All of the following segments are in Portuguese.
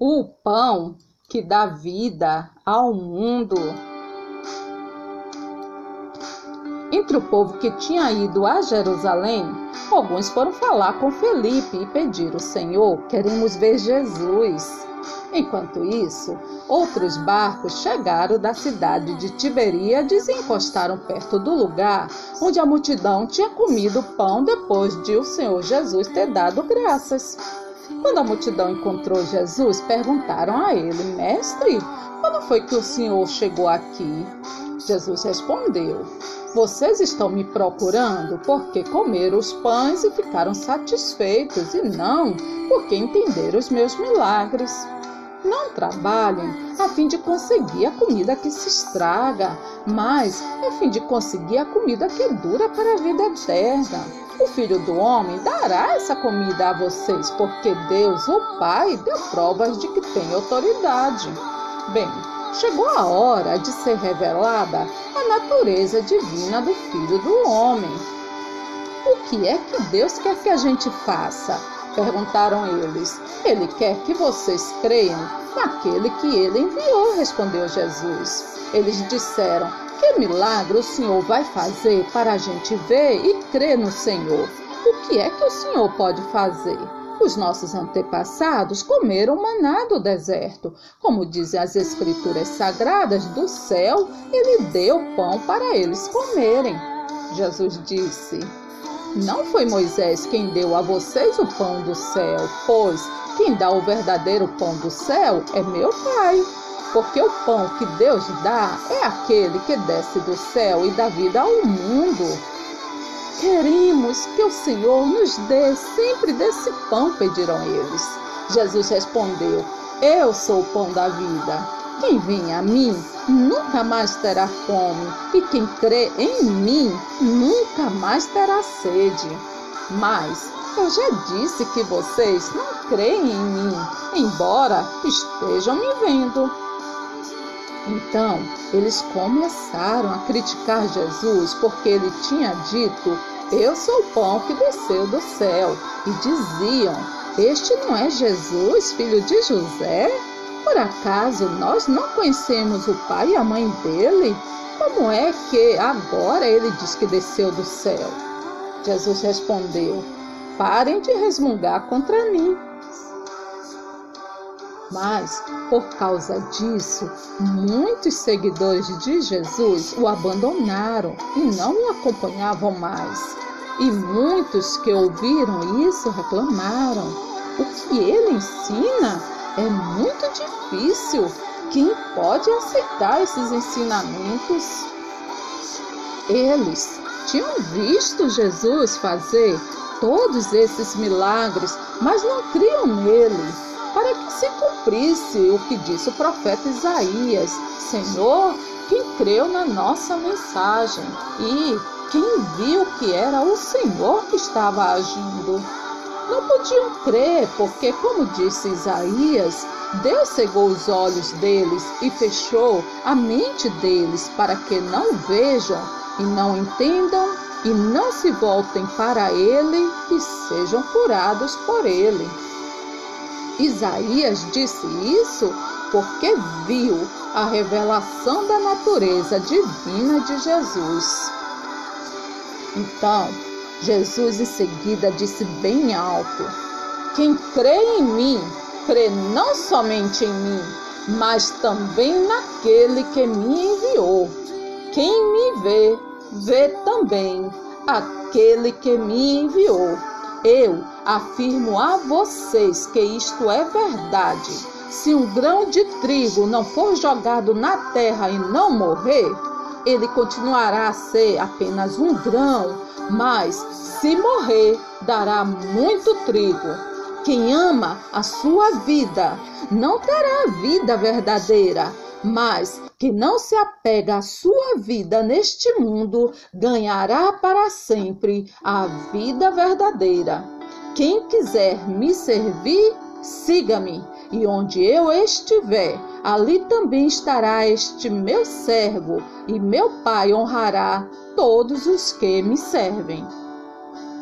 o pão que dá vida ao mundo. Entre o povo que tinha ido a Jerusalém, alguns foram falar com Felipe e pedir ao Senhor: queremos ver Jesus. Enquanto isso, outros barcos chegaram da cidade de Tiberíades e encostaram perto do lugar onde a multidão tinha comido pão depois de o Senhor Jesus ter dado graças. Quando a multidão encontrou Jesus, perguntaram a ele: Mestre, quando foi que o Senhor chegou aqui? Jesus respondeu: Vocês estão me procurando porque comeram os pães e ficaram satisfeitos, e não porque entenderam os meus milagres. Não trabalhem a fim de conseguir a comida que se estraga, mas a fim de conseguir a comida que dura para a vida eterna. O Filho do Homem dará essa comida a vocês, porque Deus, o Pai, deu provas de que tem autoridade. Bem, chegou a hora de ser revelada a natureza divina do Filho do Homem. O que é que Deus quer que a gente faça? Perguntaram eles. Ele quer que vocês creiam naquele que ele enviou, respondeu Jesus. Eles disseram: Que milagre o Senhor vai fazer para a gente ver e crer no Senhor? O que é que o Senhor pode fazer? Os nossos antepassados comeram maná do deserto. Como dizem as escrituras sagradas, do céu ele deu pão para eles comerem. Jesus disse: não foi Moisés quem deu a vocês o pão do céu, pois quem dá o verdadeiro pão do céu é meu Pai. Porque o pão que Deus dá é aquele que desce do céu e dá vida ao mundo. Queremos que o Senhor nos dê sempre desse pão, pediram eles. Jesus respondeu: Eu sou o pão da vida. Quem vem a mim nunca mais terá fome, e quem crê em mim nunca mais terá sede. Mas eu já disse que vocês não creem em mim, embora estejam me vendo. Então eles começaram a criticar Jesus porque ele tinha dito: Eu sou o pão que desceu do céu. E diziam: Este não é Jesus, filho de José? Por acaso nós não conhecemos o pai e a mãe dele? Como é que agora ele diz que desceu do céu? Jesus respondeu: Parem de resmungar contra mim. Mas, por causa disso, muitos seguidores de Jesus o abandonaram e não o acompanhavam mais. E muitos que ouviram isso reclamaram: O que ele ensina é muito difícil. Quem pode aceitar esses ensinamentos? Eles tinham visto Jesus fazer todos esses milagres, mas não criam nele, para que se cumprisse o que disse o profeta Isaías: Senhor, quem creu na nossa mensagem e quem viu que era o Senhor que estava agindo. Não podiam crer, porque, como disse Isaías, Deus cegou os olhos deles e fechou a mente deles para que não vejam e não entendam e não se voltem para Ele e sejam curados por Ele. Isaías disse isso porque viu a revelação da natureza divina de Jesus. Então, Jesus em seguida disse bem alto: Quem crê em mim, crê não somente em mim, mas também naquele que me enviou. Quem me vê, vê também aquele que me enviou. Eu afirmo a vocês que isto é verdade. Se um grão de trigo não for jogado na terra e não morrer, ele continuará a ser apenas um grão mas se morrer, dará muito trigo. Quem ama a sua vida não terá vida verdadeira, mas que não se apega à sua vida neste mundo ganhará para sempre a vida verdadeira. Quem quiser me servir, siga-me, e onde eu estiver, ali também estará este meu servo, e meu Pai honrará todos os que me servem.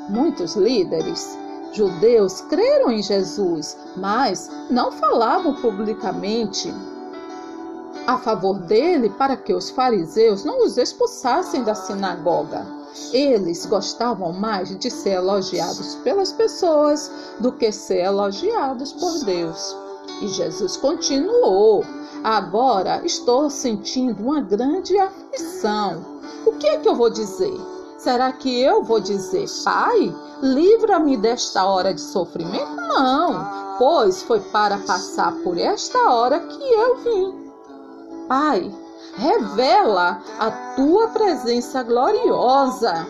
Muitos líderes judeus creram em Jesus, mas não falavam publicamente a favor dele para que os fariseus não os expulsassem da sinagoga. Eles gostavam mais de ser elogiados pelas pessoas do que ser elogiados por Deus. E Jesus continuou: Agora estou sentindo uma grande aflição. O que é que eu vou dizer? Será que eu vou dizer, Pai, livra-me desta hora de sofrimento? Não, pois foi para passar por esta hora que eu vim. Pai, revela a tua presença gloriosa.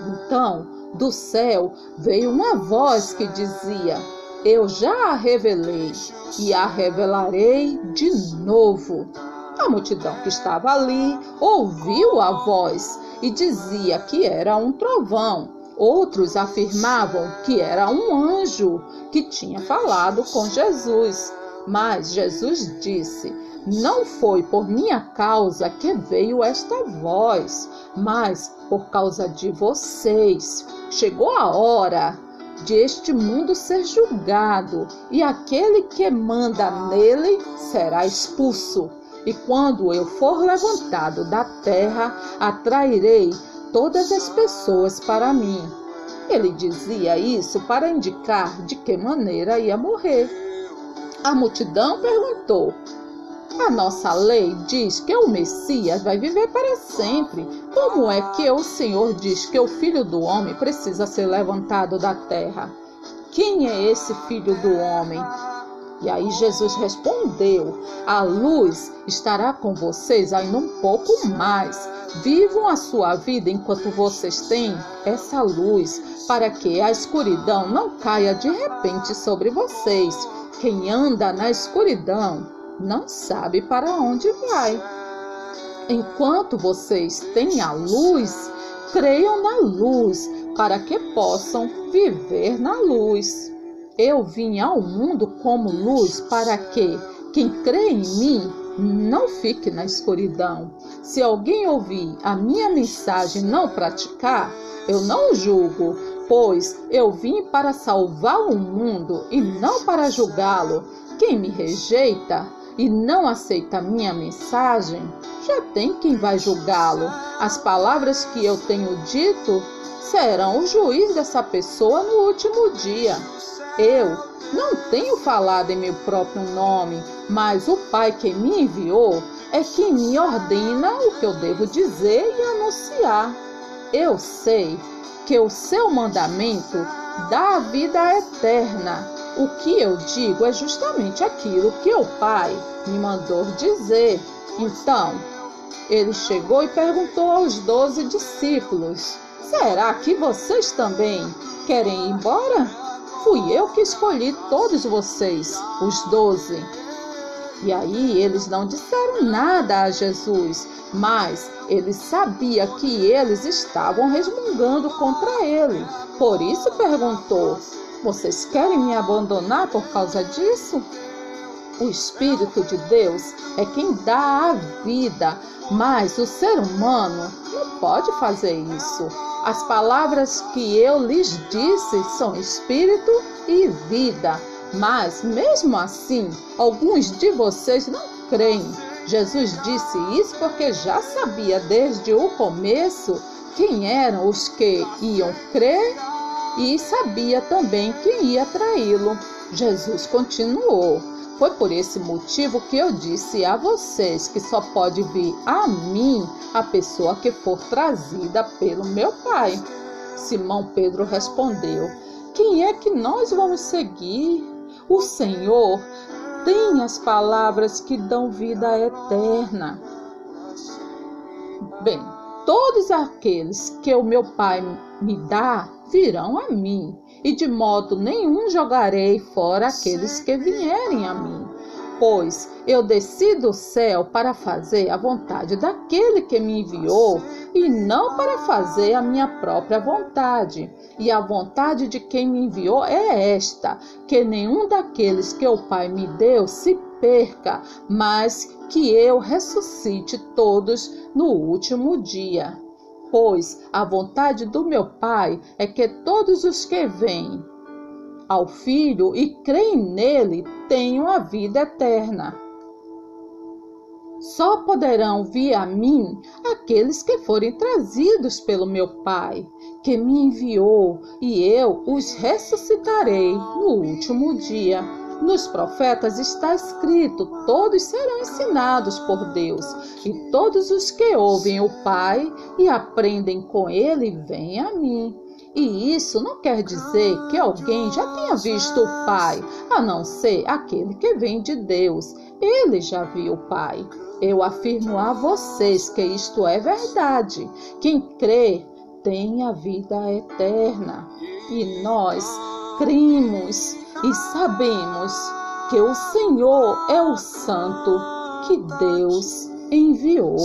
Então, do céu veio uma voz que dizia: Eu já a revelei e a revelarei de novo. A multidão que estava ali ouviu a voz e dizia que era um trovão. Outros afirmavam que era um anjo que tinha falado com Jesus. Mas Jesus disse: Não foi por minha causa que veio esta voz, mas por causa de vocês. Chegou a hora de este mundo ser julgado, e aquele que manda nele será expulso. E quando eu for levantado da terra, atrairei todas as pessoas para mim. Ele dizia isso para indicar de que maneira ia morrer. A multidão perguntou: A nossa lei diz que o Messias vai viver para sempre. Como é que o Senhor diz que o filho do homem precisa ser levantado da terra? Quem é esse filho do homem? E aí Jesus respondeu: A luz estará com vocês ainda um pouco mais. Vivam a sua vida enquanto vocês têm essa luz, para que a escuridão não caia de repente sobre vocês. Quem anda na escuridão não sabe para onde vai. Enquanto vocês têm a luz, creiam na luz, para que possam viver na luz. Eu vim ao mundo como luz para que quem crê em mim não fique na escuridão. Se alguém ouvir a minha mensagem e não praticar, eu não julgo, Pois eu vim para salvar o mundo e não para julgá-lo. Quem me rejeita e não aceita minha mensagem, já tem quem vai julgá-lo. As palavras que eu tenho dito serão o juiz dessa pessoa no último dia. Eu não tenho falado em meu próprio nome, mas o Pai que me enviou é quem me ordena o que eu devo dizer e anunciar. Eu sei que o seu mandamento dá a vida eterna. O que eu digo é justamente aquilo que o Pai me mandou dizer. Então, ele chegou e perguntou aos doze discípulos: Será que vocês também querem ir embora? Fui eu que escolhi todos vocês, os doze. E aí eles não disseram nada a Jesus, mas ele sabia que eles estavam resmungando contra ele. Por isso perguntou: Vocês querem me abandonar por causa disso? O Espírito de Deus é quem dá a vida, mas o ser humano não pode fazer isso. As palavras que eu lhes disse são espírito e vida, mas mesmo assim, alguns de vocês não creem. Jesus disse isso porque já sabia desde o começo quem eram os que iam crer e sabia também quem ia traí-lo. Jesus continuou: Foi por esse motivo que eu disse a vocês que só pode vir a mim a pessoa que for trazida pelo meu Pai. Simão Pedro respondeu: Quem é que nós vamos seguir? O Senhor tem as palavras que dão vida eterna. Bem, todos aqueles que o meu Pai me dá virão a mim, e de modo nenhum jogarei fora aqueles que vierem a mim. Pois eu desci do céu para fazer a vontade daquele que me enviou e não para fazer a minha própria vontade. E a vontade de quem me enviou é esta: que nenhum daqueles que o Pai me deu se perca, mas que eu ressuscite todos no último dia. Pois a vontade do meu Pai é que todos os que vêm ao Filho e creem nele tenham a vida eterna. Só poderão vir a mim aqueles que forem trazidos pelo meu Pai, que me enviou, e eu os ressuscitarei no último dia. Nos profetas está escrito: todos serão ensinados por Deus, e todos os que ouvem o Pai e aprendem com ele vêm a mim. E isso não quer dizer que alguém já tenha visto o Pai, a não ser aquele que vem de Deus. Ele já viu o Pai. Eu afirmo a vocês que isto é verdade. Quem crê tem a vida eterna. E nós cremos e sabemos que o Senhor é o Santo que Deus enviou.